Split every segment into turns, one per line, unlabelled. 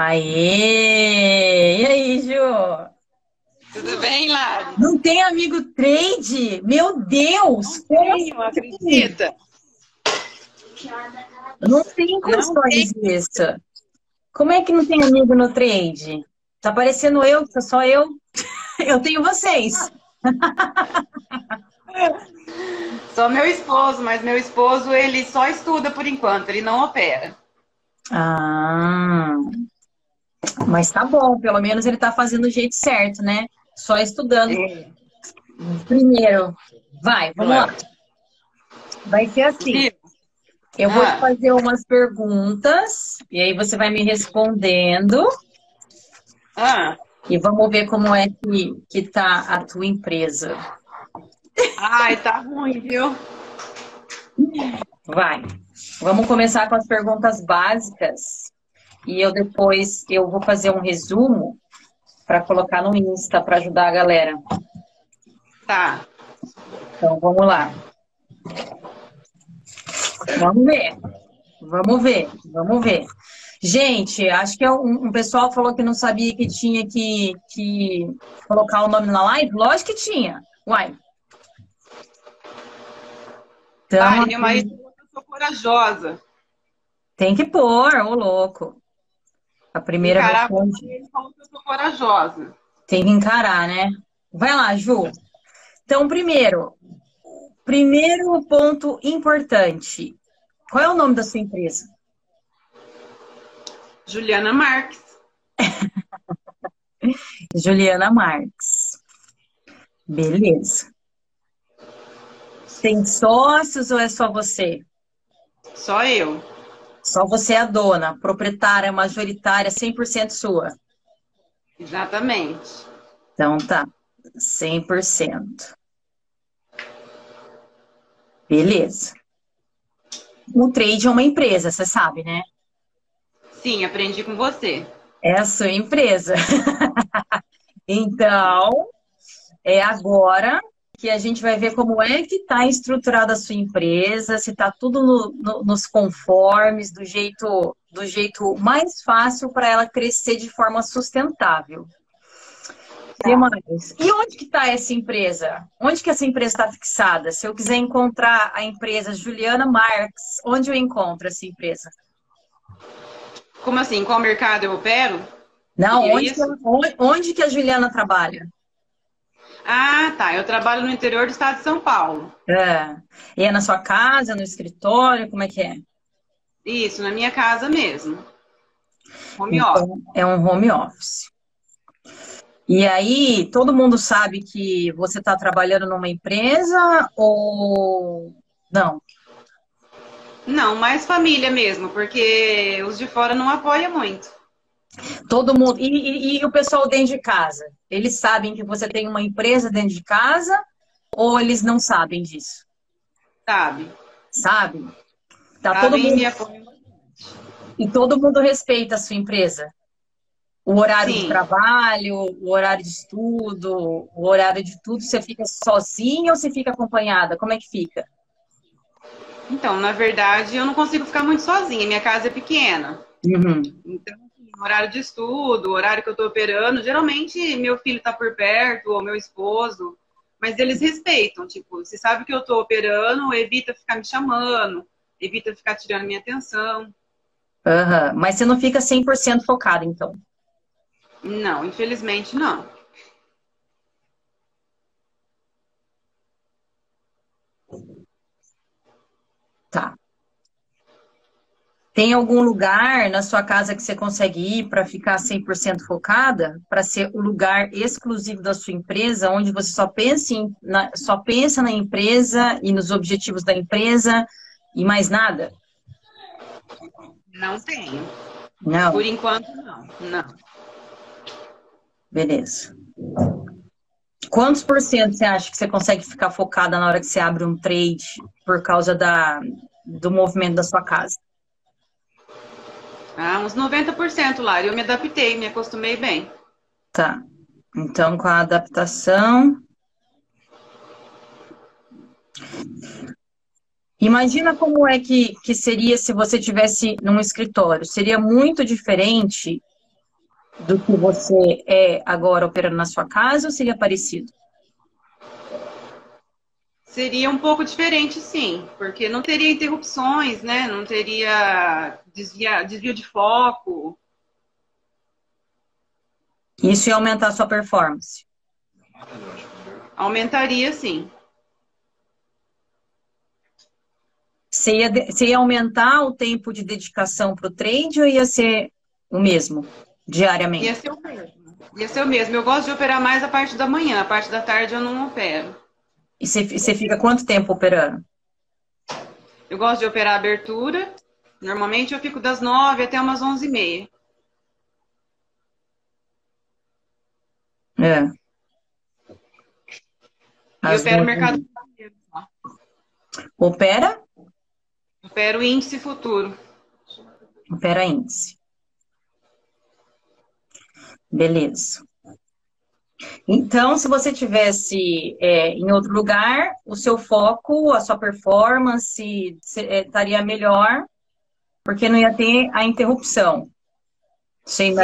Aê! E aí, Ju?
Tudo bem, Lari?
Não tem amigo trade? Meu Deus!
Não tenho, acredita?
Não tem condições disso. Como é que não tem amigo no trade? Tá parecendo eu, que sou só eu. Eu tenho vocês.
Sou meu esposo, mas meu esposo ele só estuda por enquanto, ele não opera.
Ah, mas tá bom, pelo menos ele tá fazendo o jeito certo, né? Só estudando. É. Primeiro, vai, vamos claro. lá. Vai ser assim. Eu vou te ah. fazer umas perguntas e aí você vai me respondendo.
Ah.
E vamos ver como é que, que tá a tua empresa.
Ai, tá ruim, viu?
Vai. Vamos começar com as perguntas básicas. E eu depois eu vou fazer um resumo para colocar no Insta para ajudar a galera.
Tá.
Então vamos lá. Vamos ver. Vamos ver. Vamos ver. Gente, acho que é um, um, pessoal falou que não sabia que tinha que, que colocar o nome na live. Lógico que tinha. Uai.
Então, Ai, mas eu sou corajosa.
Tem que pôr, ô louco. A primeira
encarar eu sou corajosa.
Tem que encarar, né? Vai lá, Ju. Então, primeiro, primeiro ponto importante. Qual é o nome da sua empresa?
Juliana Marques.
Juliana Marques. Beleza. Tem sócios ou é só você?
Só eu.
Só você é a dona, proprietária, majoritária, 100% sua.
Exatamente.
Então tá, 100%. Beleza. O trade é uma empresa, você sabe, né?
Sim, aprendi com você.
É a sua empresa. então, é agora que a gente vai ver como é que está estruturada a sua empresa, se está tudo no, no, nos conformes, do jeito, do jeito mais fácil para ela crescer de forma sustentável. Tá. mais? E onde que está essa empresa? Onde que essa empresa está fixada? Se eu quiser encontrar a empresa Juliana Marques, onde eu encontro essa empresa?
Como assim? Qual mercado eu opero?
Não, é onde, que, onde, onde que a Juliana trabalha?
Ah, tá. Eu trabalho no interior do estado de São Paulo.
É. E é na sua casa, no escritório? Como é que é?
Isso, na minha casa mesmo. Home então, office.
É um home office. E aí, todo mundo sabe que você está trabalhando numa empresa ou não?
Não, mais família mesmo, porque os de fora não apoiam muito.
Todo mundo. E, e, e, o pessoal dentro de casa? Eles sabem que você tem uma empresa dentro de casa ou eles não sabem disso?
Sabe.
Sabe? Tá todo mundo... E todo mundo respeita a sua empresa? O horário Sim. de trabalho, o horário de estudo, o horário de tudo, você fica sozinha ou você fica acompanhada? Como é que fica?
Então, na verdade, eu não consigo ficar muito sozinha. Minha casa é pequena.
Uhum.
Então, horário de estudo, horário que eu estou operando, geralmente meu filho está por perto, ou meu esposo, mas eles respeitam. Tipo, se sabe que eu estou operando, evita ficar me chamando, evita ficar tirando minha atenção.
Uhum. Mas você não fica 100% focada, então?
Não, infelizmente não.
Tá. Tem algum lugar na sua casa que você consegue ir para ficar 100% focada? Para ser o lugar exclusivo da sua empresa, onde você só pensa, em, na, só pensa na empresa e nos objetivos da empresa e mais nada?
Não tenho.
Não?
Por enquanto, não. Não.
Beleza. Quantos por cento você acha que você consegue ficar focada na hora que você abre um trade por causa da, do movimento da sua casa?
Ah, uns 90%, Lara. Eu me adaptei, me acostumei bem.
Tá. Então, com a adaptação. Imagina como é que, que seria se você tivesse num escritório. Seria muito diferente do que você é agora operando na sua casa ou seria parecido?
Seria um pouco diferente, sim, porque não teria interrupções, né? Não teria desvia, desvio de foco.
Isso ia aumentar a sua performance?
Aumentaria, sim.
Você ia, você ia aumentar o tempo de dedicação para o trade ou ia ser o mesmo, diariamente?
Ia ser o mesmo. Ia ser o mesmo. Eu gosto de operar mais a parte da manhã, a parte da tarde eu não opero.
E você, fica quanto tempo operando?
Eu gosto de operar abertura. Normalmente eu fico das nove até umas onze e meia.
É.
E opera o mercado.
Opera?
Opera o índice futuro.
Opera índice. Beleza. Então, se você tivesse é, em outro lugar, o seu foco, a sua performance é, estaria melhor, porque não ia ter a interrupção. Sim.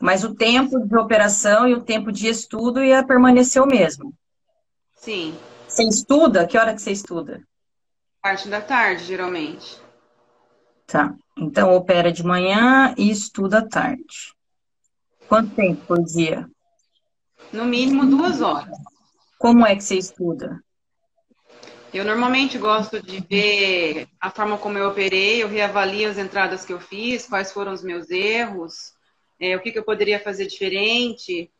Mas o tempo de operação e o tempo de estudo ia permanecer o mesmo.
Sim.
Você estuda? Que hora que você estuda?
Parte da tarde, geralmente.
Tá. Então, opera de manhã e estuda à tarde. Quanto tempo por dia?
No mínimo duas horas.
Como é que você estuda?
Eu normalmente gosto de ver a forma como eu operei, eu reavalio as entradas que eu fiz, quais foram os meus erros, é, o que, que, eu poderia fazer diferente.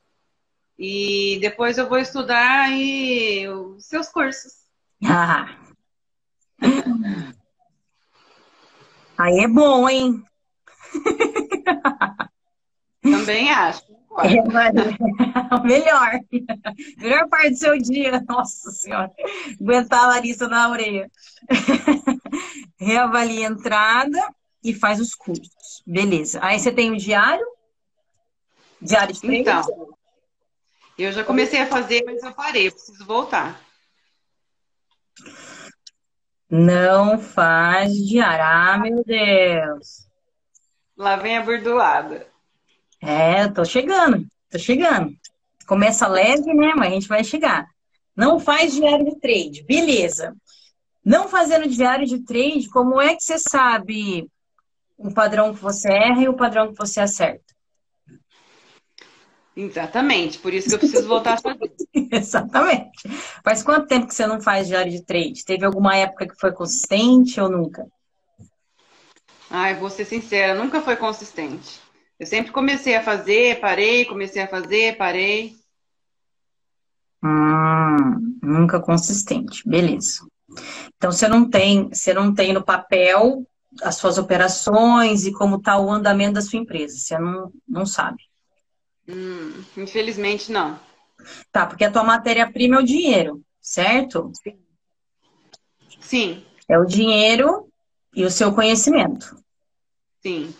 E depois eu vou estudar e os seus cursos.
Ah. Aí é bom, hein?
Também acho.
Melhor. Melhor parte do seu dia. Nossa Senhora. Aguentar a Larissa na orelha. Reavalia a entrada e faz os cursos. Beleza. Aí você tem o diário? Diário de treino?
Então, eu já comecei a fazer, mas eu parei. Eu preciso voltar.
Não faz diário. Ah, meu Deus.
Lá vem a burdoada.
É, tô chegando, tô chegando. Começa leve, né? Mas a gente vai chegar. Não faz diário de trade, beleza. Não fazendo diário de trade, como é que você sabe o padrão que você erra e o padrão que você acerta?
Exatamente, por isso que eu preciso voltar a fazer.
Exatamente. Faz quanto tempo que você não faz diário de trade? Teve alguma época que foi consistente ou nunca?
Ai, vou ser sincera, nunca foi consistente. Eu sempre comecei a fazer, parei, comecei a fazer, parei.
Hum, nunca consistente, beleza. Então você não tem, você não tem no papel as suas operações e como está o andamento da sua empresa. Você não, não sabe.
Hum, infelizmente não.
Tá, porque a tua matéria-prima é o dinheiro, certo?
Sim.
É o dinheiro e o seu conhecimento.
Sim.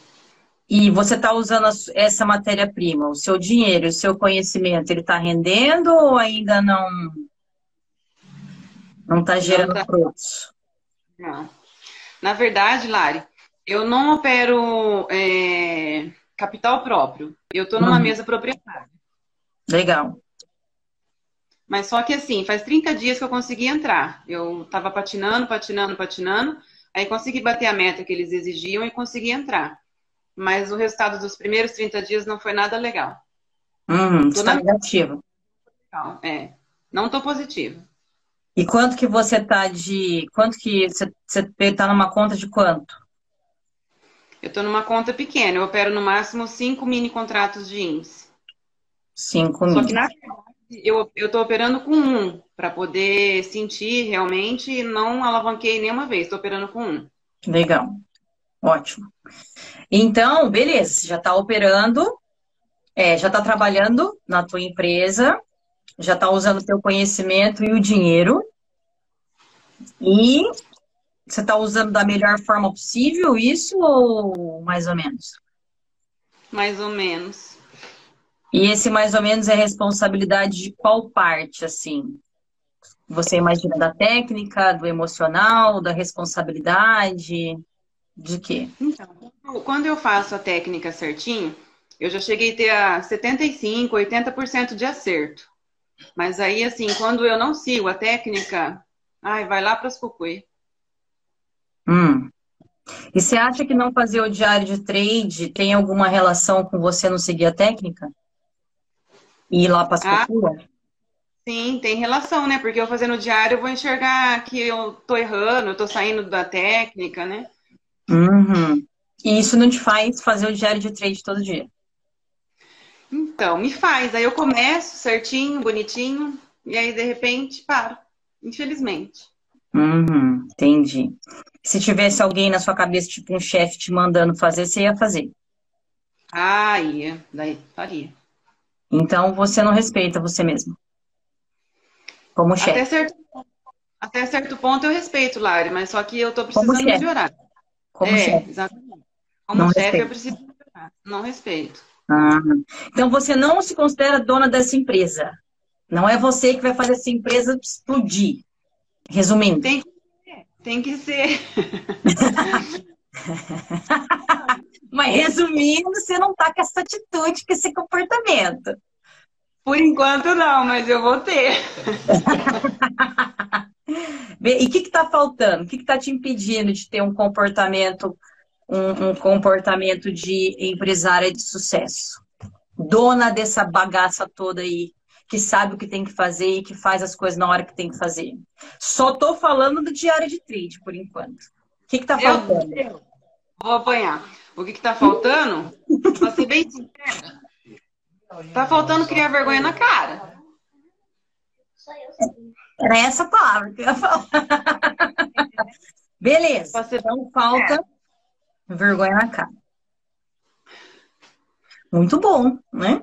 E você está usando essa matéria-prima, o seu dinheiro, o seu conhecimento, ele está rendendo ou ainda não não está gerando não tá... frutos?
Não. Na verdade, Lari, eu não opero é, capital próprio. Eu estou numa uhum. mesa proprietária.
Legal.
Mas só que assim, faz 30 dias que eu consegui entrar. Eu estava patinando, patinando, patinando. Aí consegui bater a meta que eles exigiam e consegui entrar mas o resultado dos primeiros 30 dias não foi nada legal.
Hum, está negativo.
É, não estou positivo.
E quanto que você está de. Quanto que você está numa conta de quanto?
Eu estou numa conta pequena, eu opero no máximo cinco mini contratos de índice.
Cinco mini.
Só que na eu estou operando com um, para poder sentir realmente e não alavanquei nenhuma vez, estou operando com um.
Legal. Ótimo. Então, beleza, você já está operando, é, já está trabalhando na tua empresa, já está usando o teu conhecimento e o dinheiro, e você está usando da melhor forma possível isso ou mais ou menos?
Mais ou menos.
E esse mais ou menos é responsabilidade de qual parte, assim? Você imagina da técnica, do emocional, da responsabilidade? De quê?
Então, quando eu faço a técnica certinho, Eu já cheguei a ter a 75, 80% de acerto. Mas aí, assim, quando eu não sigo a técnica, ai, vai lá para as cucuí.
Hum. E você acha que não fazer o diário de trade tem alguma relação com você não seguir a técnica? E ir lá para as ah,
Sim, tem relação, né? Porque eu fazendo o diário, eu vou enxergar que eu tô errando, eu tô saindo da técnica, né?
Uhum. E isso não te faz fazer o diário de trade todo dia?
Então, me faz. Aí eu começo certinho, bonitinho, e aí de repente paro. Infelizmente.
Uhum, entendi. Se tivesse alguém na sua cabeça, tipo um chefe te mandando fazer, você ia fazer?
Ah, ia. Daí faria.
Então você não respeita você mesmo. Como chefe.
Até certo, até certo ponto eu respeito, Lari, mas só que eu tô precisando melhorar.
Como é, chefe.
Exatamente. Como não chefe, respeito. eu preciso melhorar. Não respeito.
Ah, então você não se considera dona dessa empresa. Não é você que vai fazer essa empresa explodir. Resumindo.
Tem que ser. Tem que ser.
Mas resumindo, você não tá com essa atitude, com esse comportamento.
Por enquanto não, mas eu vou ter.
e o que está faltando? O que está te impedindo de ter um comportamento, um, um, comportamento de empresária de sucesso? Dona dessa bagaça toda aí, que sabe o que tem que fazer e que faz as coisas na hora que tem que fazer. Só tô falando do diário de trade, por enquanto. O que está faltando? Eu, eu
vou apanhar. O que está faltando? Pra ser bem sincera, Tá faltando criar vergonha na cara.
Era essa palavra que eu ia falar. Beleza. Então falta vergonha na cara. Muito bom, né?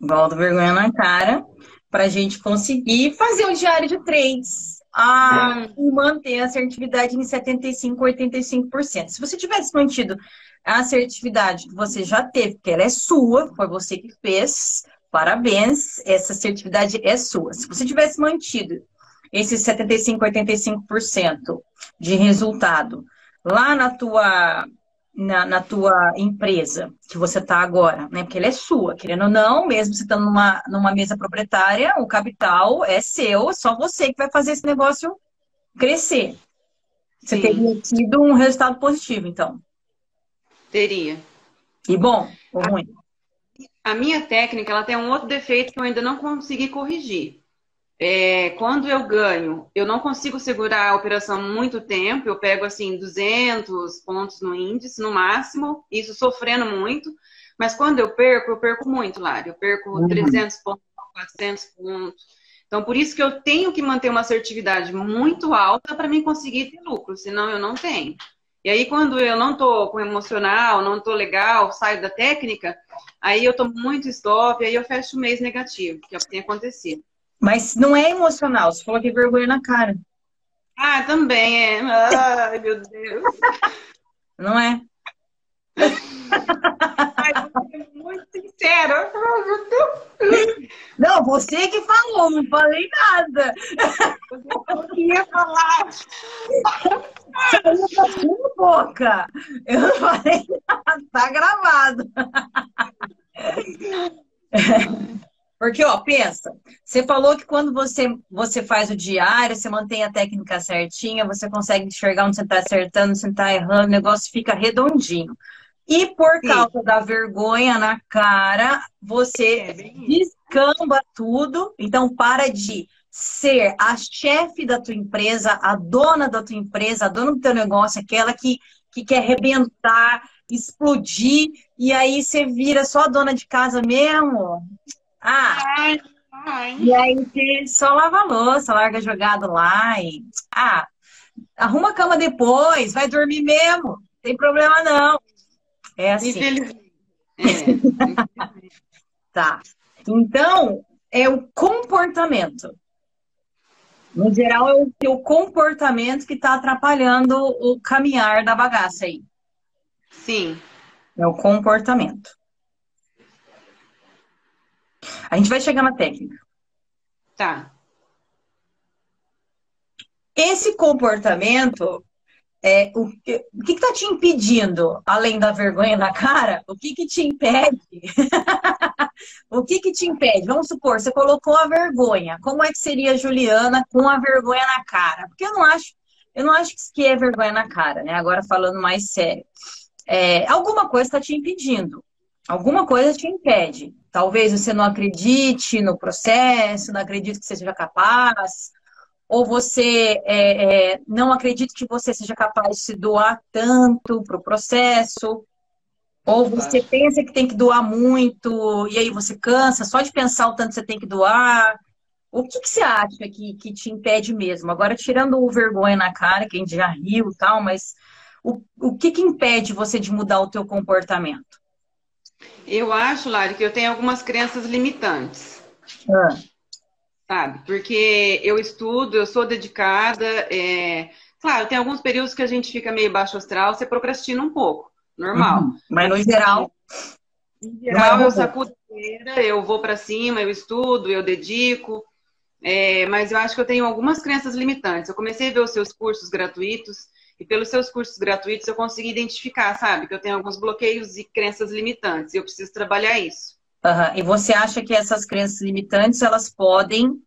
Volta vergonha na cara para a gente conseguir fazer o diário de trades a, e manter a assertividade em 75%, 85%. Se você tivesse mantido a assertividade que você já teve, que ela é sua, foi você que fez, parabéns, essa assertividade é sua. Se você tivesse mantido esses 75, 85% de resultado lá na tua na, na, tua empresa que você está agora, né? Porque ele é sua, querendo ou não, mesmo você estando numa, numa mesa proprietária, o capital é seu, é só você que vai fazer esse negócio crescer. Você Sim. teria tido um resultado positivo, então.
Teria.
E bom ou ruim?
A minha técnica ela tem um outro defeito que eu ainda não consegui corrigir. É, quando eu ganho, eu não consigo segurar a operação muito tempo, eu pego assim 200 pontos no índice no máximo, isso sofrendo muito, mas quando eu perco, eu perco muito, Lari, eu perco uhum. 300 pontos, 400 pontos. Então, por isso que eu tenho que manter uma assertividade muito alta para mim conseguir ter lucro, senão eu não tenho. E aí, quando eu não tô com emocional, não tô legal, saio da técnica, aí eu tomo muito stop, aí eu fecho o mês negativo, que é o que tem acontecido.
Mas não é emocional, você falou que é vergonha na cara.
Ah, também é. Ai, meu Deus.
Não é?
Ai, muito sincero.
Não, você que falou, não falei nada.
Eu queria falar.
Saiu da sua boca. Eu não falei nada, tá gravado. Porque, ó, pensa, você falou que quando você, você faz o diário, você mantém a técnica certinha, você consegue enxergar onde você está acertando, onde você está errando, o negócio fica redondinho. E por Sim. causa da vergonha na cara, você é descamba tudo. Então, para de ser a chefe da tua empresa, a dona da tua empresa, a dona do teu negócio, aquela que, que quer arrebentar, explodir, e aí você vira só a dona de casa mesmo. Ah, ai, ai. e aí você só lava a louça, larga jogado lá e. Ah, arruma a cama depois, vai dormir mesmo, não tem problema não. É assim. É. tá. Então, é o comportamento. No geral, é o teu comportamento que está atrapalhando o caminhar da bagaça aí.
Sim.
É o comportamento. A gente vai chegar na técnica.
Tá.
Esse comportamento É, o, o que está te impedindo, além da vergonha na cara? O que, que te impede? o que, que te impede? Vamos supor, você colocou a vergonha. Como é que seria a Juliana com a vergonha na cara? Porque eu não acho, eu não acho que é vergonha na cara, né? Agora falando mais sério. É, alguma coisa está te impedindo. Alguma coisa te impede. Talvez você não acredite no processo, não acredite que você seja capaz, ou você é, é, não acredita que você seja capaz de se doar tanto para o processo, ou você pensa que tem que doar muito, e aí você cansa só de pensar o tanto que você tem que doar. O que, que você acha que, que te impede mesmo? Agora, tirando o vergonha na cara, que a gente já riu e tal, mas o, o que, que impede você de mudar o teu comportamento?
Eu acho, Lari, que eu tenho algumas crenças limitantes. Ah. Sabe? Porque eu estudo, eu sou dedicada. É... Claro, tem alguns períodos que a gente fica meio baixo astral, você procrastina um pouco. Normal. Uhum.
Mas no geral.
Em geral, eu sacudo eu vou para cima, eu estudo, eu dedico. É, mas eu acho que eu tenho algumas crenças limitantes. Eu comecei a ver os seus cursos gratuitos e pelos seus cursos gratuitos eu consegui identificar, sabe, que eu tenho alguns bloqueios e crenças limitantes e eu preciso trabalhar isso.
Uhum. E você acha que essas crenças limitantes elas podem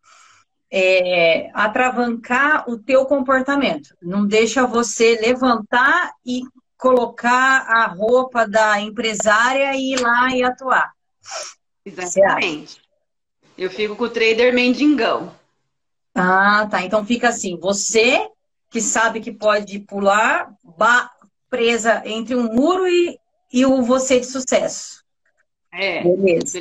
é, atravancar o teu comportamento? Não deixa você levantar e colocar a roupa da empresária e ir lá e atuar.
Exatamente. Eu fico com o trader mendigão.
Ah, tá. Então fica assim, você que sabe que pode pular presa entre um muro e, e o você de sucesso.
É, beleza.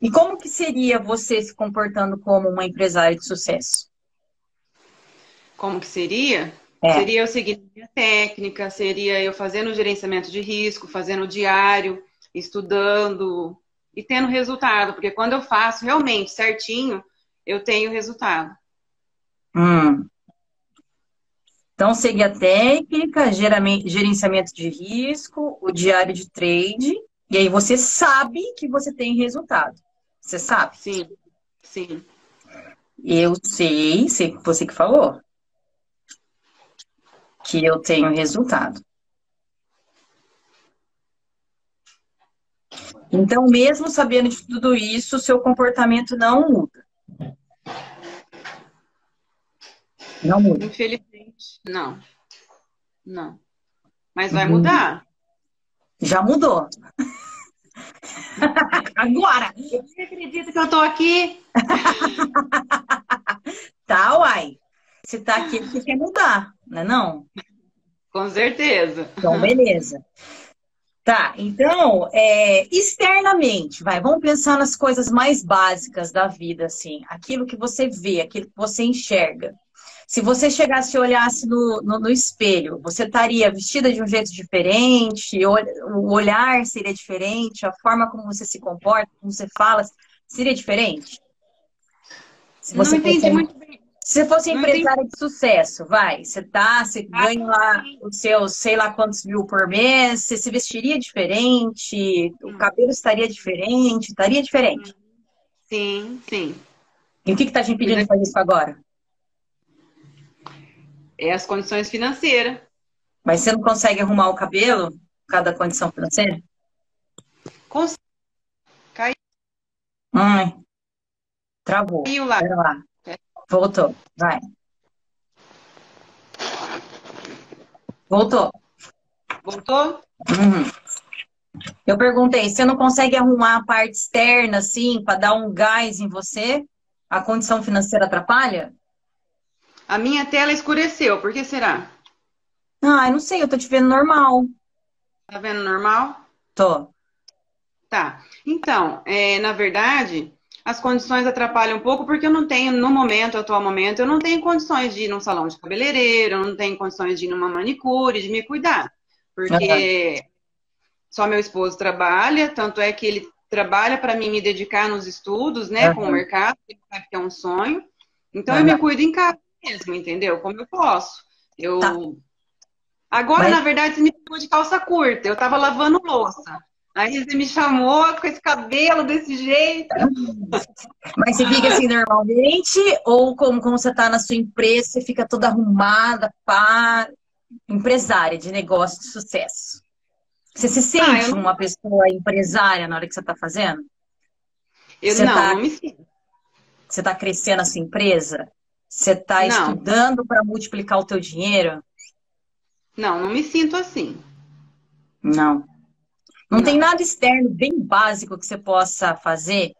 E como que seria você se comportando como uma empresária de sucesso?
Como que seria? É. Seria eu seguir minha técnica, seria eu fazendo gerenciamento de risco, fazendo diário, estudando e tendo resultado, porque quando eu faço realmente certinho, eu tenho resultado.
Hum. Então, seguir a técnica, gerenciamento de risco, o diário de trade, e aí você sabe que você tem resultado. Você sabe?
Sim, sim.
Eu sei, sei você que falou, que eu tenho resultado. Então, mesmo sabendo de tudo isso, seu comportamento não muda.
Não muda. Infelizmente, não. Não. Mas vai uhum. mudar.
Já mudou. Agora!
Você acredita que eu tô aqui?
tá, uai. Se tá aqui, você quer mudar, não é não?
Com certeza.
Então, beleza. Tá, então, é, externamente, vai, vamos pensar nas coisas mais básicas da vida, assim, aquilo que você vê, aquilo que você enxerga. Se você chegasse e olhasse no, no, no, espelho, você estaria vestida de um jeito diferente, o olhar seria diferente, a forma como você se comporta, como você fala, seria diferente?
Se você Não entendi fosse, muito bem.
Se você fosse empresária de sucesso, vai, você tá, você ah, ganha lá os seus sei lá quantos mil por mês, você se vestiria diferente, o hum. cabelo estaria diferente, estaria diferente.
Sim, sim.
E o que está te impedindo de fazer isso agora?
É as condições financeiras.
Mas você não consegue arrumar o cabelo, cada condição financeira?
Consigo. Caiu.
Ai. Travou.
Caiu lá.
Pera lá. Voltou. Vai. Voltou.
Voltou?
Uhum. Eu perguntei, você não consegue arrumar a parte externa, assim, para dar um gás em você? A condição financeira atrapalha?
A minha tela escureceu, por que será?
Ah, eu não sei, eu tô te vendo normal.
Tá vendo normal?
Tô.
Tá. Então, é, na verdade, as condições atrapalham um pouco porque eu não tenho, no momento, atual momento, eu não tenho condições de ir num salão de cabeleireiro, eu não tenho condições de ir numa manicure, de me cuidar. Porque uhum. só meu esposo trabalha, tanto é que ele trabalha para mim me dedicar nos estudos, né, uhum. com o mercado, ele sabe que é um sonho. Então uhum. eu me cuido em casa mesmo, entendeu? Como eu posso. Eu. Tá. Agora, Mas... na verdade, você me pegou de calça curta. Eu tava lavando louça. Aí você me chamou com esse cabelo desse jeito.
Mas você fica assim normalmente? Ou como, como você tá na sua empresa, você fica toda arrumada, pá? empresária de negócio de sucesso? Você se sente ah, não... uma pessoa empresária na hora que você está fazendo?
Eu você não, tá... não me sinto.
Você está crescendo a sua empresa? Você está estudando para multiplicar o teu dinheiro?
Não, não me sinto assim.
Não. Não, não. tem nada externo bem básico que você possa fazer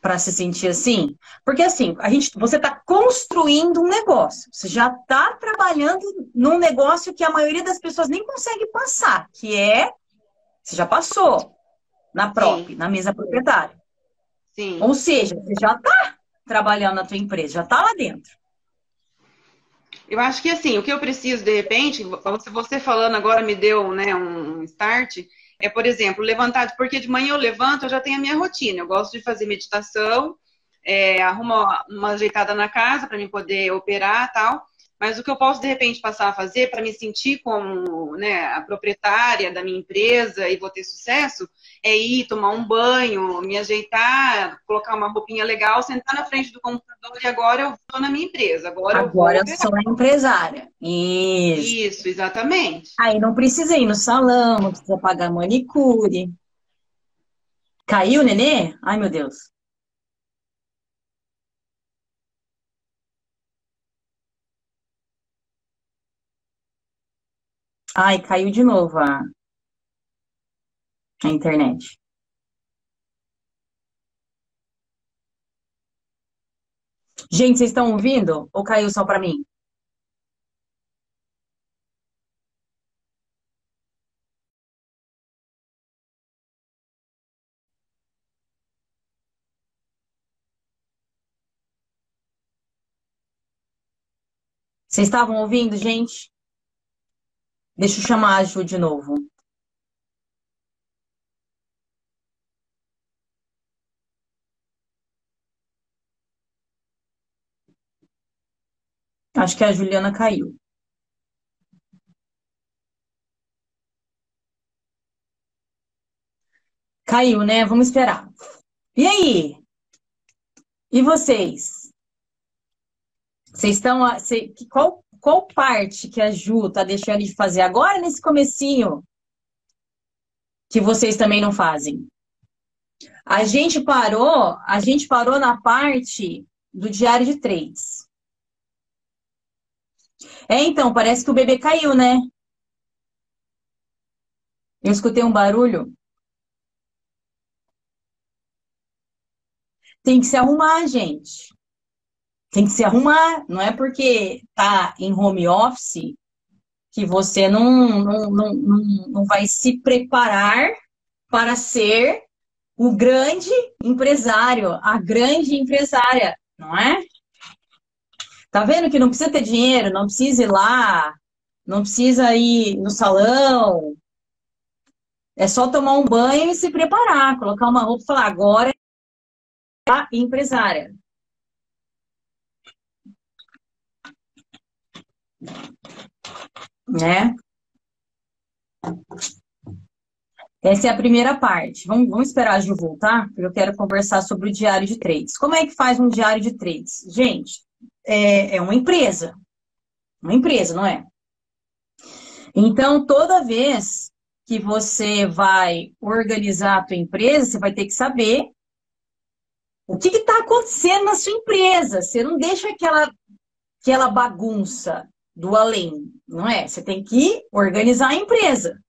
para se sentir assim? Porque assim, a gente, você está construindo um negócio. Você já está trabalhando num negócio que a maioria das pessoas nem consegue passar, que é você já passou na própria, na mesa proprietária. Sim. Ou seja, você já está trabalhando na tua empresa, já está lá dentro.
Eu acho que assim, o que eu preciso, de repente, você falando agora me deu né, um start, é, por exemplo, levantar, porque de manhã eu levanto, eu já tenho a minha rotina. Eu gosto de fazer meditação, é, arrumo uma ajeitada na casa para mim poder operar tal. Mas o que eu posso, de repente, passar a fazer para me sentir como né, a proprietária da minha empresa e vou ter sucesso é ir tomar um banho, me ajeitar, colocar uma roupinha legal, sentar na frente do computador e agora eu estou na minha empresa. Agora,
agora eu, eu sou a empresária.
Isso. Isso, exatamente.
Aí não precisa ir no salão, não precisa pagar manicure. Caiu, nenê? Ai, meu Deus. Ai, caiu de novo a, a internet. Gente, vocês estão ouvindo? Ou caiu só para mim? Vocês estavam ouvindo, gente? Deixa eu chamar a Ju de novo. Acho que a Juliana caiu. Caiu, né? Vamos esperar. E aí? E vocês? Vocês estão. Qual qual parte que a Ju tá deixando de fazer agora nesse comecinho que vocês também não fazem? A gente parou, a gente parou na parte do diário de três. É, então, parece que o bebê caiu, né? Eu escutei um barulho. Tem que se arrumar, gente tem que se arrumar, não é porque tá em home office que você não, não, não, não, não vai se preparar para ser o grande empresário, a grande empresária, não é? Tá vendo que não precisa ter dinheiro, não precisa ir lá, não precisa ir no salão. É só tomar um banho e se preparar, colocar uma roupa e falar, agora é a empresária. Né? Essa é a primeira parte. Vamos, vamos esperar a Ju voltar, porque eu quero conversar sobre o diário de trades. Como é que faz um diário de trades? Gente, é, é uma empresa. Uma empresa, não é? Então, toda vez que você vai organizar a tua empresa, você vai ter que saber o que está acontecendo na sua empresa. Você não deixa aquela, aquela bagunça do além, não é? Você tem que organizar a empresa.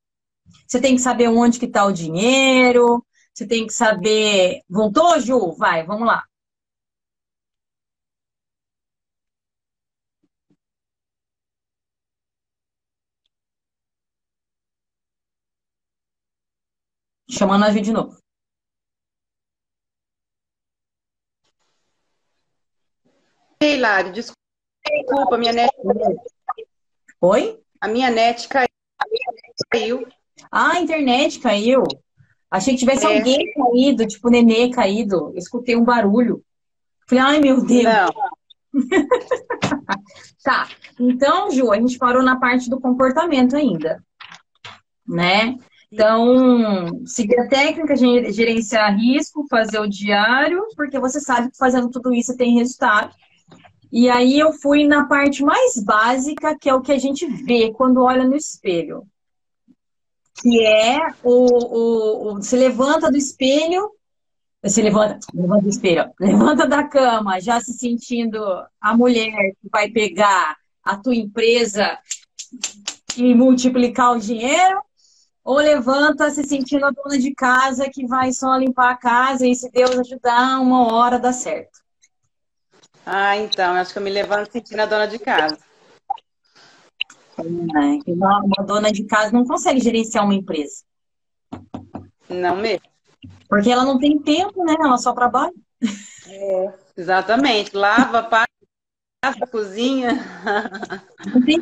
Você tem que saber onde que está o dinheiro, você tem que saber... Voltou, Ju? Vai, vamos lá. Chamando a Ju de novo.
Ei, Lari, desculpa, minha net
Oi?
A minha net caiu.
Ah, a internet caiu. Achei que tivesse é. alguém caído, tipo nenê caído. Eu escutei um barulho. Falei, ai meu Deus. Não. tá. Então, Ju, a gente parou na parte do comportamento ainda. Né? Então, seguir a técnica, gerenciar risco, fazer o diário, porque você sabe que fazendo tudo isso tem resultado. E aí eu fui na parte mais básica, que é o que a gente vê quando olha no espelho. Que é o, o, o se levanta do espelho, se levanta, levanta do espelho, levanta da cama, já se sentindo a mulher que vai pegar a tua empresa e multiplicar o dinheiro, ou levanta se sentindo a dona de casa que vai só limpar a casa e se Deus ajudar, uma hora dá certo.
Ah, então, acho que eu me levanto sentindo a dona de casa.
É, uma, uma dona de casa não consegue gerenciar uma empresa.
Não mesmo.
Porque ela não tem tempo, né? Ela só trabalha.
É, exatamente. Lava, passa, cozinha.
Não tem,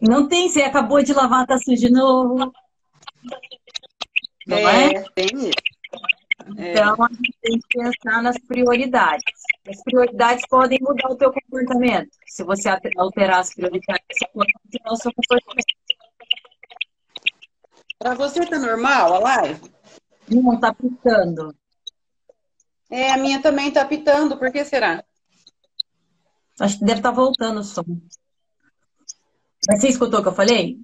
não tem. Você acabou de lavar, tá sujo de novo.
Não é? é? Tem isso.
É. Então, a gente tem que pensar nas prioridades. As prioridades podem mudar o teu comportamento. Se você alterar as prioridades, você pode alterar o seu comportamento.
Para você tá normal a live?
Não, tá pitando.
É, a minha também tá pitando. Por que será?
Acho que deve estar tá voltando o som. Mas você escutou o que eu falei?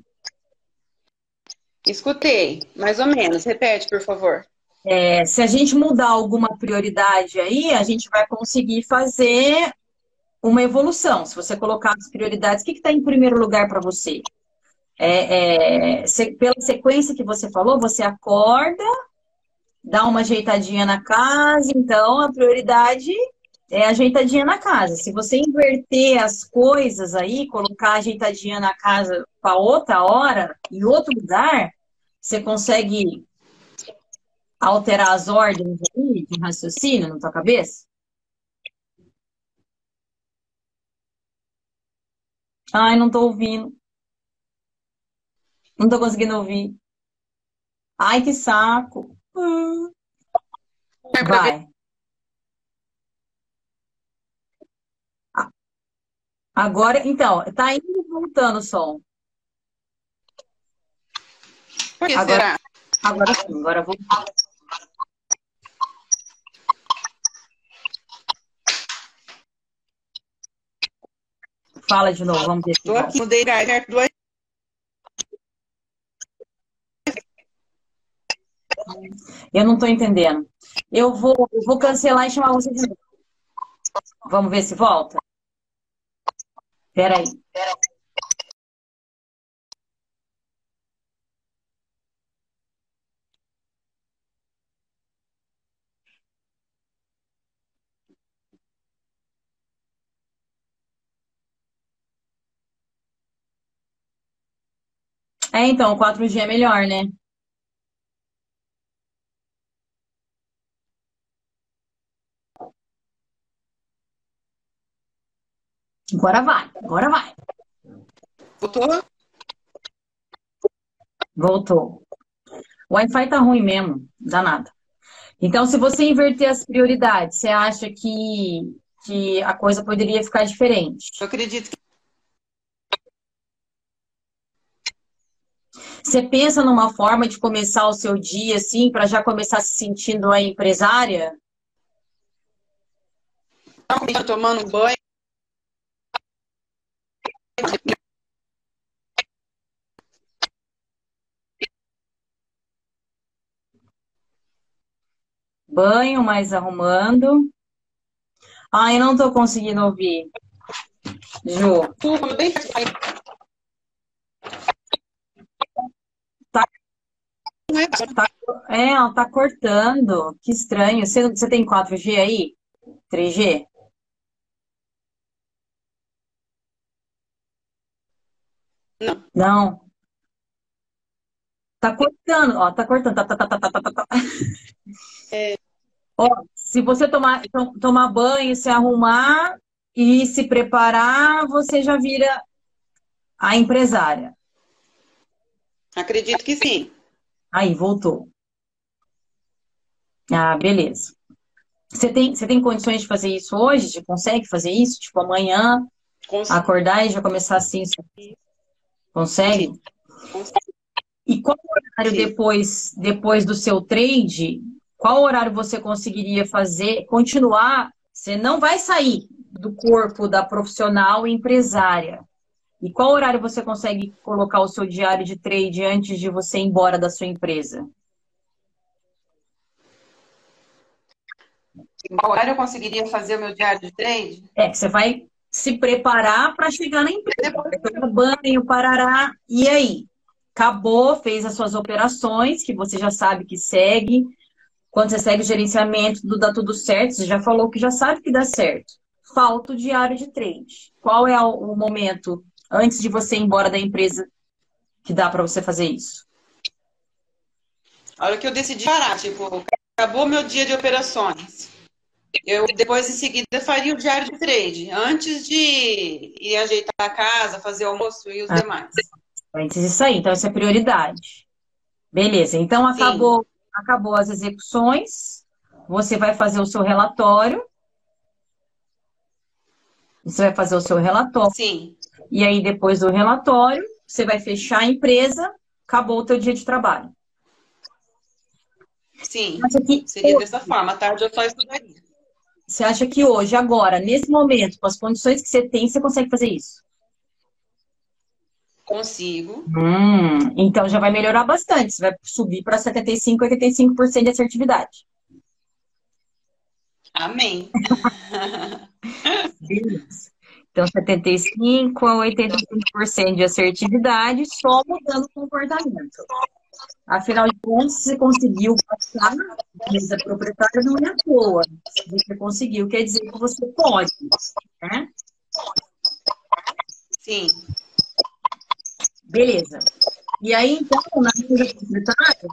Escutei, mais ou menos. Repete, por favor.
É, se a gente mudar alguma prioridade aí, a gente vai conseguir fazer uma evolução. Se você colocar as prioridades, o que está em primeiro lugar para você? É, é, se, pela sequência que você falou, você acorda, dá uma ajeitadinha na casa, então a prioridade é ajeitadinha na casa. Se você inverter as coisas aí, colocar ajeitadinha na casa para outra hora, em outro lugar, você consegue alterar as ordens aí de raciocínio na tua cabeça? Ai, não tô ouvindo. Não tô conseguindo ouvir. Ai, que saco. Vai. Agora, então, tá indo e voltando o som.
Por que agora, será?
Agora sim, agora vou. Fala de novo, vamos ver.
Estou aqui, mudei do
Eu não estou entendendo. Eu vou, eu vou cancelar e chamar você de novo. Vamos ver se volta? Peraí. Peraí. É, então, o 4G é melhor, né? Agora vai, agora vai.
Voltou?
Voltou. O Wi-Fi tá ruim mesmo, danado. Então, se você inverter as prioridades, você acha que, que a coisa poderia ficar diferente?
Eu acredito que
Você pensa numa forma de começar o seu dia, assim, para já começar se sentindo a empresária?
Tomando banho.
Banho, mais arrumando. Ai, não tô conseguindo ouvir. Ju. Tá, é, ela tá cortando. Que estranho. Você, você tem 4G aí? 3G?
Não.
Não. Tá cortando, ó, tá cortando. Tá, tá, tá, tá, tá, tá, tá.
É.
Ó, se você tomar, tomar banho, se arrumar e se preparar, você já vira a empresária.
Acredito que sim.
Aí, voltou. Ah, beleza. Você tem, você tem condições de fazer isso hoje? Você consegue fazer isso? Tipo, amanhã, acordar e já começar assim? Consegue? E qual horário depois, depois do seu trade? Qual horário você conseguiria fazer, continuar? Você não vai sair do corpo da profissional empresária. E qual horário você consegue colocar o seu diário de trade antes de você ir embora da sua empresa?
Em qual horário eu conseguiria fazer o meu diário de trade?
É, que você vai se preparar para chegar na empresa. Tomar banho, parará. E aí? Acabou, fez as suas operações, que você já sabe que segue. Quando você segue o gerenciamento, tudo dá tudo certo. Você já falou que já sabe que dá certo. Falta o diário de trade. Qual é o momento antes de você ir embora da empresa que dá para você fazer isso?
A hora que eu decidi parar, tipo, acabou meu dia de operações. Eu depois em seguida faria o diário de trade, antes de ir ajeitar a casa, fazer o almoço e os ah, demais.
Antes disso aí, então isso é prioridade. Beleza, então acabou, acabou as execuções, você vai fazer o seu relatório. Você vai fazer o seu relatório.
Sim.
E aí, depois do relatório, você vai fechar a empresa, acabou o teu dia de trabalho.
Sim, seria hoje, dessa forma. À tarde eu só estudaria.
Você acha que hoje, agora, nesse momento, com as condições que você tem, você consegue fazer isso?
Consigo.
Hum, então já vai melhorar bastante. Você vai subir para 75%, 85% de assertividade.
Amém.
Beleza. Então, 75% a 85% de assertividade só mudando o comportamento. Afinal de contas, você conseguiu passar a mesa proprietária não é à toa. Você conseguiu, quer dizer que você pode, né?
Sim.
Beleza. E aí, então, na mesa proprietária,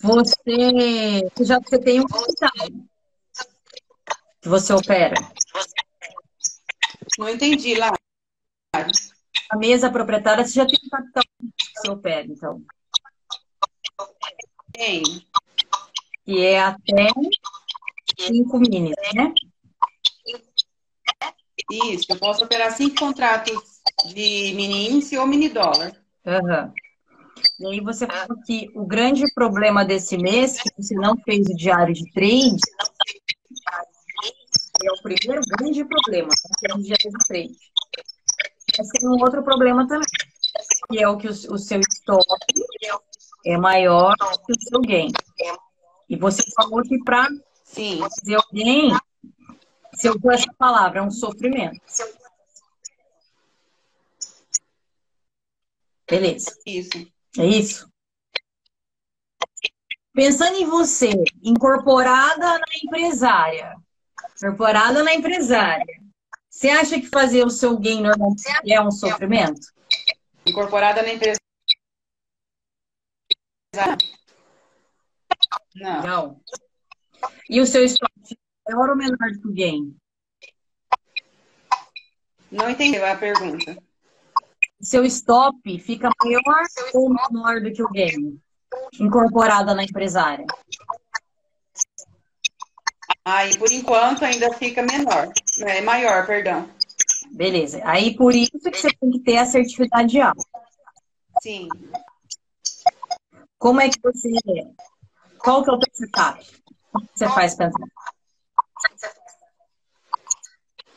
você, já você tem um capital que você opera.
Não entendi lá.
A mesa proprietária, você já tem um capital que você opera, então.
Tem.
Que é até 5 minis, né?
Isso, eu posso operar cinco contratos de mini índice ou mini dólar.
Uhum. E aí você falou que o grande problema desse mês, que você não fez o diário de trade, é o primeiro grande problema, que é o diário de trade. Mas tem um outro problema também, que é o que o, o seu stop é maior que o seu gain. E você falou que para fazer o gain, você usou essa palavra, é um sofrimento. Beleza.
Isso.
É isso? Pensando em você, incorporada na empresária, incorporada na empresária, você acha que fazer o seu gain normal é um sofrimento?
Incorporada na empresa. Não.
Não. E o seu stop maior ou menor do que o gain?
Não entendi a pergunta.
Seu stop fica maior ou menor do que o gain? Incorporada na empresária.
Aí, por enquanto, ainda fica menor. É maior, perdão.
Beleza. Aí, por isso que você tem que ter assertividade alta.
Sim.
Como é que você. Qual que é o teu setup? Como você faz para?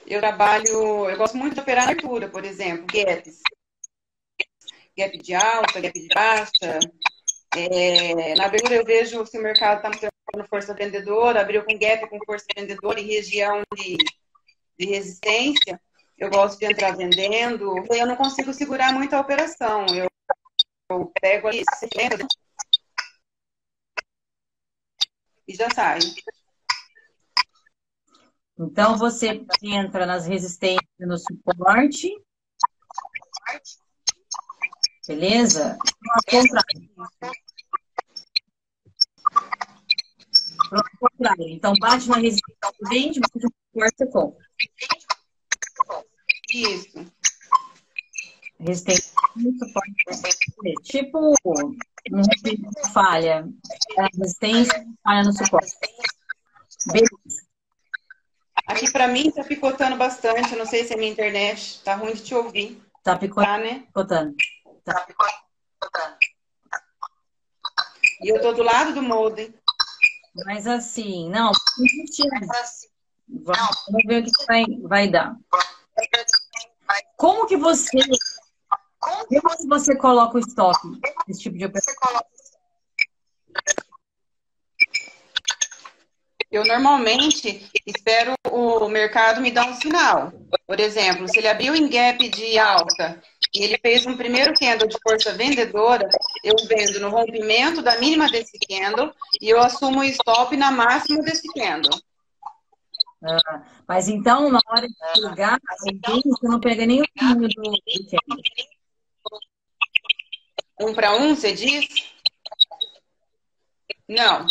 Eu trabalho, eu gosto muito de operar na abertura, por exemplo, gaps. Gap de alta, gap de baixa. É, na abertura eu vejo se o mercado está mostrando força vendedora, abriu com gap com força vendedora e região de, de resistência. Eu gosto de entrar vendendo. Eu não consigo segurar muito a operação. Eu, eu pego ali 60, e já sai.
Então você entra nas resistências no suporte. Beleza? Contrário. Então bate na resistência, vende, bate suporte, você compra.
Isso.
Resistência suporte. Tipo um falha. A resistência falha no suporte. Beleza.
Aqui para mim tá picotando bastante. Eu não sei se é minha internet. Tá ruim de te ouvir.
Tá picotando. Tá, né? Picotando. Tá picotando.
E eu tô do lado do modem.
Mas assim, não, Vamos ver o que vai, vai dar. Como que você como que você coloca o estoque nesse tipo de operação?
Eu normalmente espero o mercado me dar um sinal. Por exemplo, se ele abriu em gap de alta e ele fez um primeiro candle de força vendedora, eu vendo no rompimento da mínima desse candle e eu assumo o stop na máxima desse candle.
Ah, mas então, na hora de pegar, você não pega nem o caminho do, do candle.
Um para um, você diz? Não.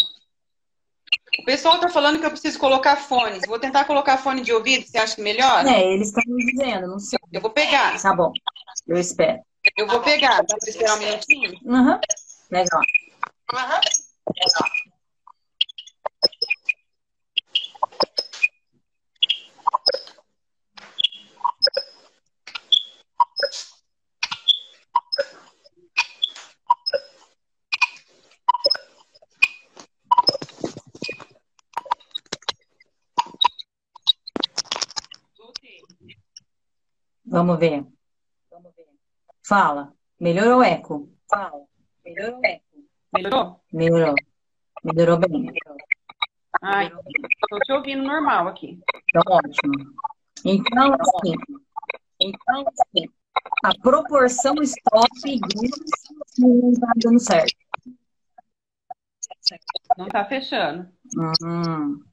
O pessoal está falando que eu preciso colocar fones. Vou tentar colocar fone de ouvido, você acha que melhor?
É, eles estão me dizendo, não sei.
Eu vou pegar.
Tá bom, eu espero.
Eu vou pegar. Dá para esperar um minutinho?
Uhum. Legal. Uhum. Legal. Vamos ver. Fala. Melhorou o eco? Fala. Melhorou o eco?
Melhorou?
Melhorou. Melhorou bem. Melhorou.
Ai, estou te ouvindo normal aqui.
Então, ótimo. Então, assim, então, assim, a proporção estoque não está dando certo.
Não está fechando.
Hum.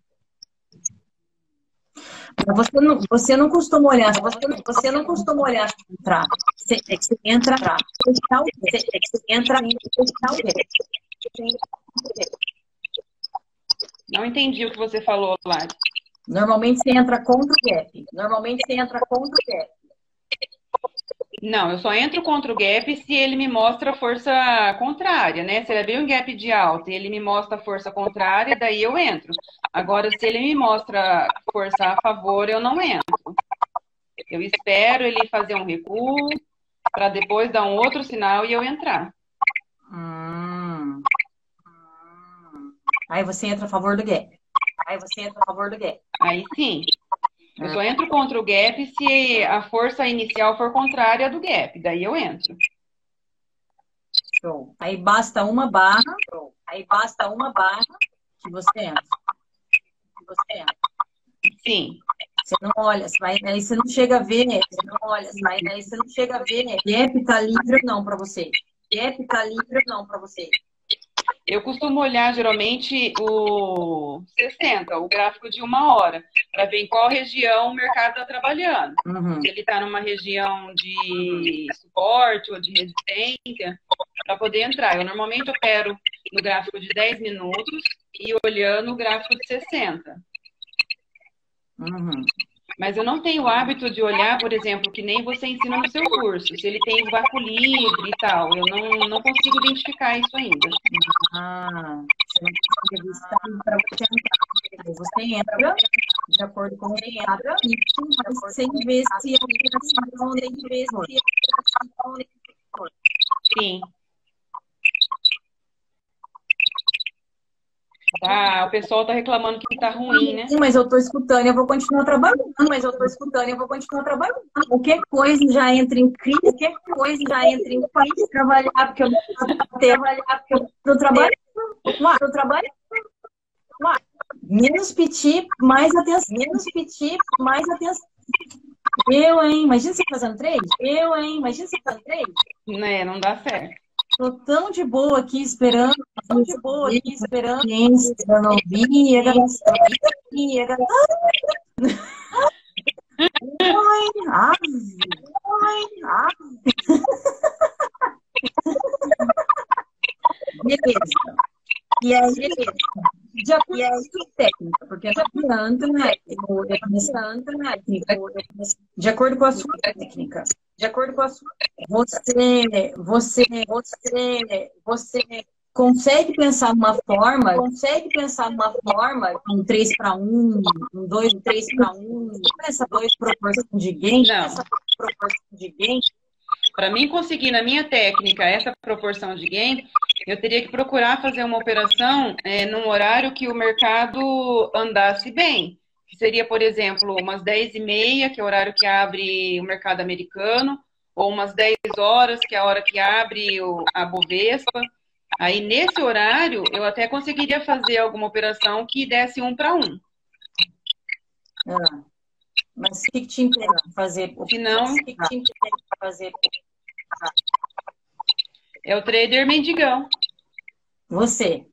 Você não, você não costuma olhar, você não, você não costuma olhar entrar. Você, é que você entra, fechar o você, é que você entra, fechar o
Não entendi o que você falou, Lari.
Normalmente você entra contra o gap. Normalmente você entra contra o gap.
Não, eu só entro contra o gap se ele me mostra força contrária, né? Se ele abrir um gap de alta e ele me mostra força contrária, daí eu entro. Agora, se ele me mostra força a favor, eu não entro. Eu espero ele fazer um recuo para depois dar um outro sinal e eu entrar.
Hum. Aí você entra a favor do gap. Aí você entra a favor do gap.
Aí sim. Eu só entro contra o gap se a força inicial for contrária do gap. Daí eu entro.
Show. Aí basta uma barra. Aí basta uma barra que você entra. Você entra.
Sim.
Você não olha, você vai, aí você não chega a ver, você não olha, você vai, aí você não chega a ver, gap tá livre ou não para você. Gap tá livre ou não para você.
Eu costumo olhar geralmente o 60, o gráfico de uma hora, para ver em qual região o mercado está trabalhando. Uhum. Se ele está numa região de suporte ou de resistência, para poder entrar. Eu normalmente opero no gráfico de 10 minutos e olhando o gráfico de 60. Uhum. Mas eu não tenho o hábito de olhar, por exemplo, que nem você ensina no seu curso, se ele tem vácuo livre e tal. Eu não, não consigo identificar isso ainda.
Ah, você não consegue revistar para você entrar. Você entra de acordo com o que entra e você vê se a operação tem vez.
Sim. Ah, o pessoal tá reclamando que tá ruim, né?
Sim, mas eu tô escutando eu vou continuar trabalhando. Mas eu tô escutando eu vou continuar trabalhando. Qualquer coisa já entra em crise, qualquer coisa já entra em crise. Trabalhar porque eu trabalhar porque eu tô trabalhando. Tô trabalhando. Menos piti, mais atenção. Menos piti, mais atenção. Eu, hein? Imagina você fazendo três? Eu, hein? Imagina você fazendo três?
É, não dá certo.
Tô tão de boa aqui esperando, tão de boa aqui esperando. Gente, eu não vi, era era Oi, ave. Oi, ave. Beleza. E aí, de acordo com a sua técnica, porque essa planta, né? Planta, né? De acordo com a sua técnica, de acordo com a sua. Você, você, você, você consegue pensar uma forma, consegue pensar uma forma, um 3 para 1, um 2, um 3 para 1, essa dois proporção de gain,
Não.
essa proporção de gain.
Para mim conseguir na minha técnica essa proporção de gain, eu teria que procurar fazer uma operação é, num horário que o mercado andasse bem. Que seria, por exemplo, umas 10 e meia, que é o horário que abre o mercado americano, ou umas 10 horas, que é a hora que abre o, a Bovespa. Aí, nesse horário, eu até conseguiria fazer alguma operação que desse um para um.
Ah, mas o que, te impede de fazer?
Se não,
o que, te impede de fazer?
É o trader mendigão.
Você.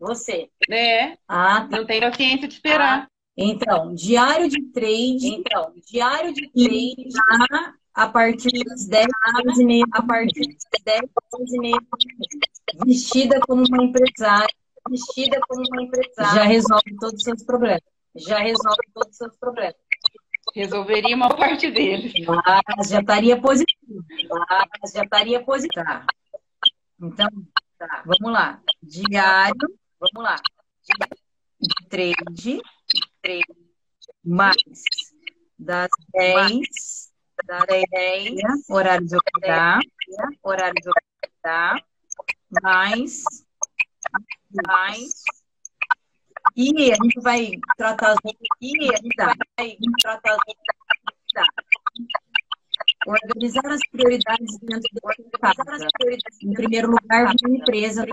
Você.
É.
Ah,
tá. Não tem paciência de esperar. Ah,
então, diário de trade. Então, diário de trade a partir das 10 horas e meia, a partir das 10 horas e meia, vestida como uma empresária, vestida como uma empresária, já resolve todos os seus problemas. Já resolve todos os seus problemas.
Resolveria uma parte deles.
Mas já estaria positivo. Mas já estaria positivo. Tá. Então, tá. vamos lá. Diário, vamos lá. De trade, trade, mais das 10 da 10, horário de operar, horário de operar, mais, mais, e a gente vai tratar as e a gente vai tratar as Organizar as prioridades dentro da casa. Em primeiro lugar, vem a empresa.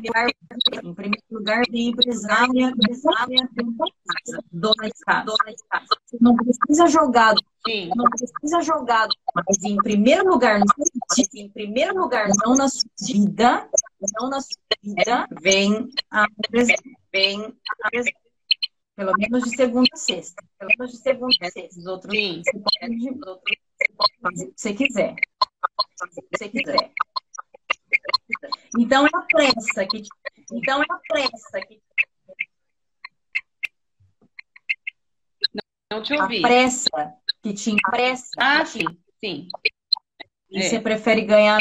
Em primeiro lugar, vem a empresária, empresária dona de casa. Não precisa jogar, Sim. não precisa jogar, mas em primeiro lugar, em primeiro lugar, não na sua vida, não na sua vida, vem a empresa. Vem a. Pelo menos de segunda a sexta. Pelo menos de segunda a sexta. Os outros, Sim. Os outros fazer o que você quiser. Fazer o que você quiser. Então é a pressa que te... então é a pressa que
não te ouvi.
A pressa que te impressa.
Ah, sim, sim.
E é. você prefere ganhar.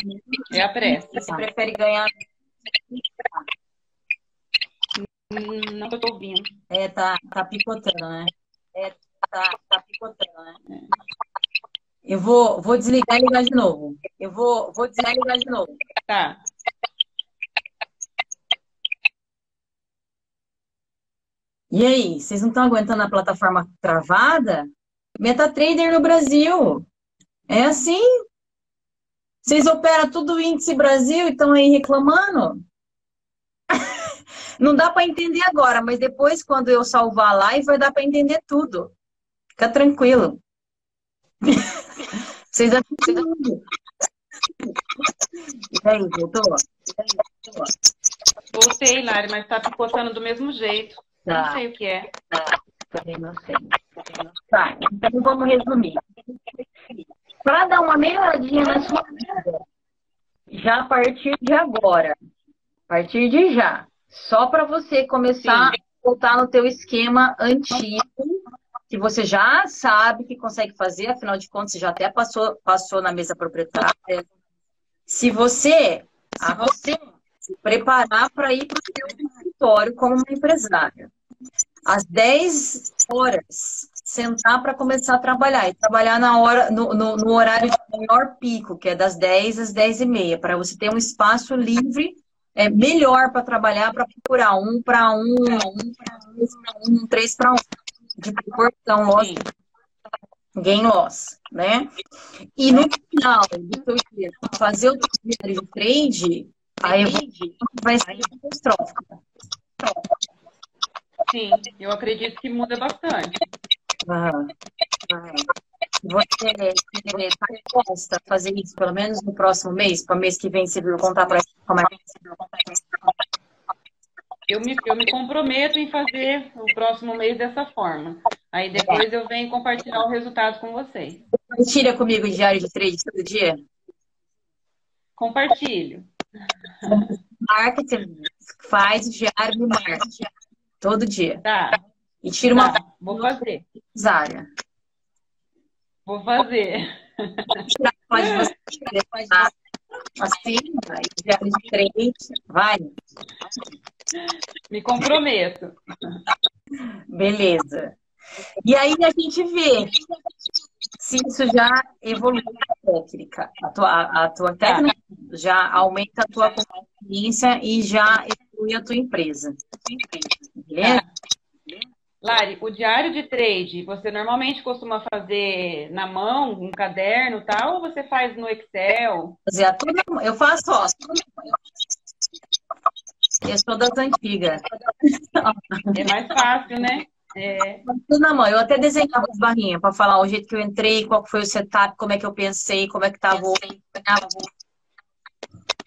É a pressa.
Você prefere ganhar.
Hum, não tô ouvindo.
É, tá, tá picotando, né? É, tá, tá picotando, né? É. Eu vou, vou desligar e ligar de novo. Eu vou, vou desligar e ligar de novo.
Tá.
E aí, vocês não estão aguentando a plataforma travada? MetaTrader no Brasil. É assim. Vocês operam tudo o índice Brasil e estão aí reclamando? Não dá para entender agora, mas depois, quando eu salvar a live, vai dar para entender tudo. Fica tranquilo. Vocês assistiram? E aí, voltou?
Voltei, Lari, mas tá picotando do mesmo jeito. Tá. Não sei o que é.
Tá, também não sei. Tá, então vamos resumir. Para dar uma melhoradinha na sua vida, já a partir de agora, a partir de já, só para você começar Sim. a voltar no teu esquema antigo que você já sabe que consegue fazer, afinal de contas, você já até passou, passou na mesa proprietária. Se você, se você se preparar para ir para o seu escritório como uma empresária, às 10 horas, sentar para começar a trabalhar e trabalhar na hora, no, no, no, horário de maior pico, que é das 10 às 10 e meia, para você ter um espaço livre é, melhor para trabalhar, para procurar um para um, um para um, um, três para um de proporção loss, gain loss, né? E no final do seu dia, fazer o dia de trade, aí vai ser catastrófica.
Sim, eu acredito que muda bastante.
Uhum. Você está disposta a fazer isso pelo menos no próximo mês? Para o mês que vem você vir contar para como é que
eu me, eu me comprometo em fazer o próximo mês dessa forma. Aí depois eu venho compartilhar o resultado com vocês.
Compartilha comigo o diário de trade todo dia?
Compartilho.
Marketing faz o diário do marketing todo dia.
Tá.
E tira uma.
Tá. Vou fazer.
Zara.
Vou fazer.
Pode você. Assim, vai. Diário de trade. Vai.
Me comprometo.
Beleza. E aí a gente vê se isso já evolui a técnica. A tua, a tua tá. técnica já aumenta a tua consciência e já evolui a tua empresa. Beleza?
Lari, o diário de trade, você normalmente costuma fazer na mão, um caderno tal, ou você faz no Excel?
Eu faço, ó. Eu sou das antigas.
É mais fácil, né? É.
Tudo na mão. Eu até desenhava as barrinhas para falar o jeito que eu entrei, qual foi o setup, como é que eu pensei, como é que estava o.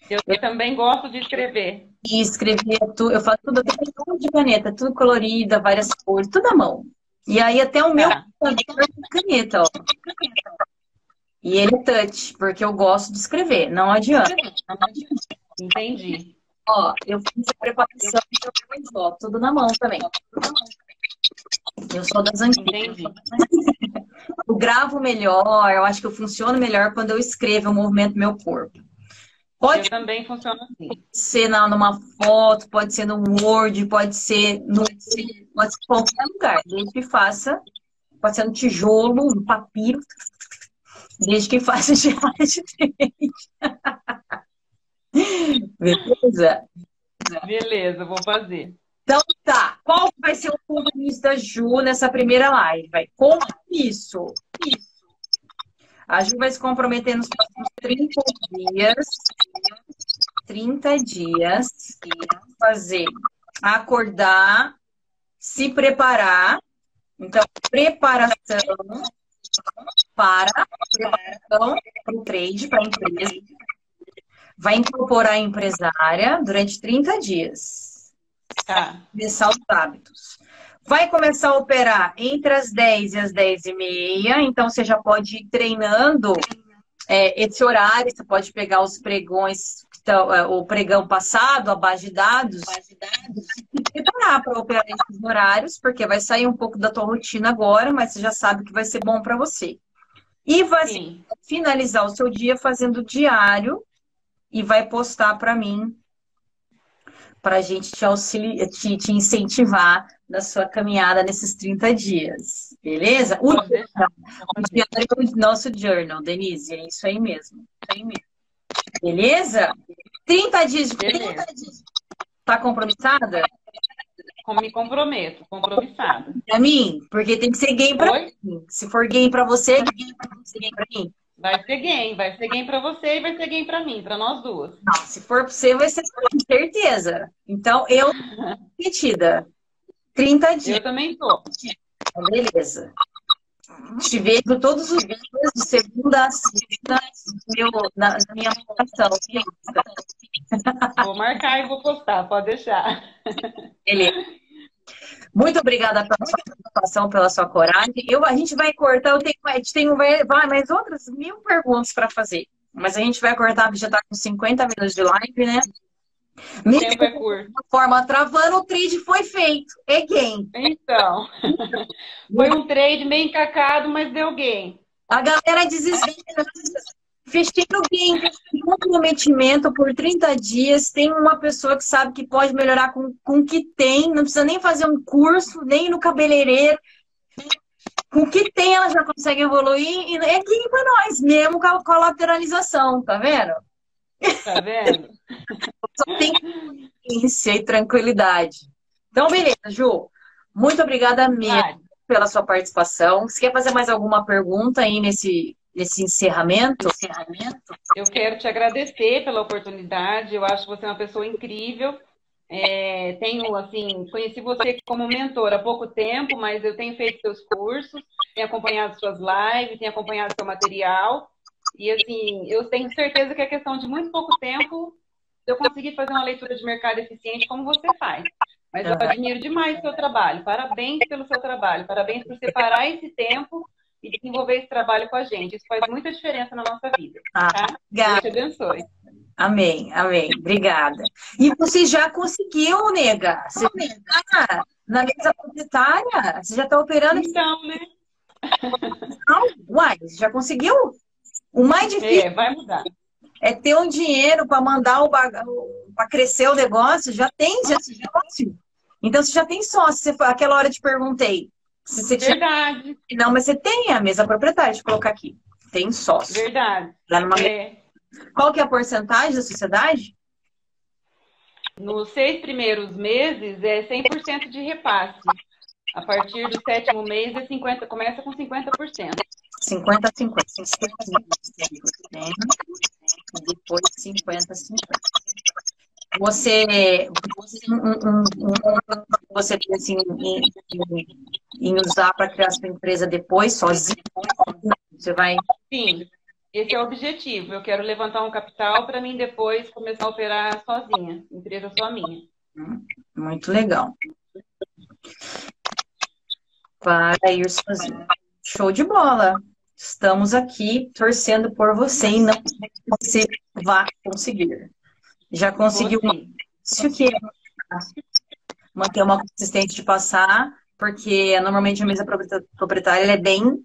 Eu, eu também gosto de escrever.
E escrever tudo, eu faço tudo, tudo de caneta, tudo colorida, várias cores, tudo à mão. E aí até o meu tá. caneta, ó. E ele é touch, porque eu gosto de escrever, não adianta.
Entendi.
Ó, eu fiz a preparação, ó, tudo na mão também. Eu sou das antigas. Eu gravo melhor, eu acho que eu funciono melhor quando eu escrevo o movimento do meu corpo.
Pode eu também funciona assim.
ser na, numa foto, pode ser no Word, pode ser no pode ser em qualquer lugar, desde que faça, pode ser no tijolo, no papiro, desde que faça diário Beleza?
Beleza, vou fazer.
Então tá, qual vai ser o compromisso da Ju nessa primeira live? Vai compromisso. Isso. A Ju vai se comprometer nos próximos 30 dias. 30 dias. Fazer. Acordar. Se preparar. Então, preparação para preparação para o trade, para a empresa. Vai incorporar a empresária durante 30 dias. Tá. Começar os hábitos. Vai começar a operar entre as 10 e as 10 e meia, então você já pode ir treinando é, esse horário, você pode pegar os pregões, então, é, o pregão passado, a base de dados, e preparar para operar esses horários, porque vai sair um pouco da tua rotina agora, mas você já sabe que vai ser bom para você. E vai finalizar o seu dia fazendo diário e vai postar para mim para a gente te, auxiliar, te, te, incentivar na sua caminhada nesses 30 dias. Beleza? O, o diário nosso journal, Denise, é isso aí mesmo. É aí mesmo. Beleza? 30 dias de 30 dias. Tá compromissada?
Me comprometo, compromissada.
Pra mim? Porque tem que ser gay pra Oi? mim. Se for gay pra você, é gay pra, você, gay pra mim.
Vai ser game, vai ser game para você e vai ser game para mim, para nós duas.
Não, se for para você, vai ser com certeza. Então, eu metida. 30 dias.
Eu também tô.
Beleza. Te vejo todos os dias, de segunda a sexta, na, na minha votação.
Vou marcar e vou postar, pode deixar.
Beleza. Muito obrigada pela sua participação, pela sua coragem. Eu, a gente vai cortar, eu tenho, a gente tem vai, mais outras mil perguntas para fazer. Mas a gente vai cortar, já está com 50 minutos de live, né?
O tempo é curto.
forma travando, o trade foi feito. Again.
Então. foi um trade meio encacado, mas deu gain.
A galera desespera. No game, comprometimento por 30 dias. Tem uma pessoa que sabe que pode melhorar com, com o que tem, não precisa nem fazer um curso, nem no cabeleireiro. Com o que tem, ela já consegue evoluir e é game para nós, mesmo com a, com a lateralização, tá vendo?
Tá vendo?
Só tem consciência e tranquilidade. Então, beleza, Ju. Muito obrigada mesmo pela sua participação. Você quer fazer mais alguma pergunta aí nesse nesse encerramento? encerramento?
Eu quero te agradecer pela oportunidade. Eu acho você uma pessoa incrível. É, tenho, assim, conheci você como mentor há pouco tempo, mas eu tenho feito seus cursos, tenho acompanhado suas lives, tenho acompanhado seu material. E, assim, eu tenho certeza que é questão de muito pouco tempo eu conseguir fazer uma leitura de mercado eficiente como você faz. Mas eu admiro demais o seu trabalho. Parabéns pelo seu trabalho. Parabéns por separar esse tempo e desenvolver esse trabalho com a gente. Isso faz muita diferença na nossa vida. Ah, tá? Deus te abençoe.
Amém, amém. Obrigada. E você já conseguiu, nega? Você tá na mesa proprietária? Você já está operando?
Então, né?
Não, uai, você já conseguiu? O mais difícil
é, vai mudar.
é ter um dinheiro para mandar o bag... para crescer o negócio. Já tem já sócio. Então você já tem sócio. Aquela hora eu te perguntei.
Se você Verdade.
Tinha... Não, mas você tem a mesa proprietária de colocar aqui. Tem sócio.
Verdade.
Lá numa... É. Qual que é a porcentagem da sociedade?
Nos seis primeiros meses é 100% de repasse. A partir do sétimo mês é 50, começa com 50%.
50 a 50. 50 e depois 50 a 50. Você, você, um, um, você pensa em, em, em usar para criar sua empresa depois, sozinho? Você vai.
Sim, esse é o objetivo. Eu quero levantar um capital para mim depois começar a operar sozinha, empresa só minha.
Muito legal para ir sozinho. Show de bola! Estamos aqui torcendo por você e não que você vá conseguir. Já conseguiu isso que é manter uma consistência de passar, porque normalmente a mesa proprietária é bem,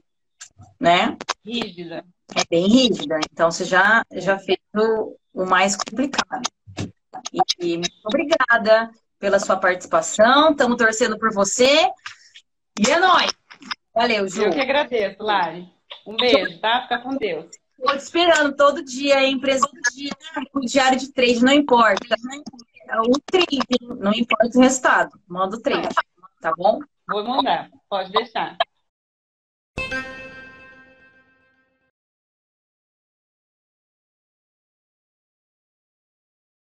né?
Rígida.
É bem rígida. Então você já, já fez o, o mais complicado. E, e muito obrigada pela sua participação. Estamos torcendo por você. E é nóis. Valeu, Ju.
Eu que agradeço, Lari. Um beijo, tá? Fica com Deus.
Estou te esperando todo dia, a empresa todo dia, o diário de trade, não importa. O trade, não importa o resultado. Manda o trade, tá bom?
Vou mandar, pode deixar.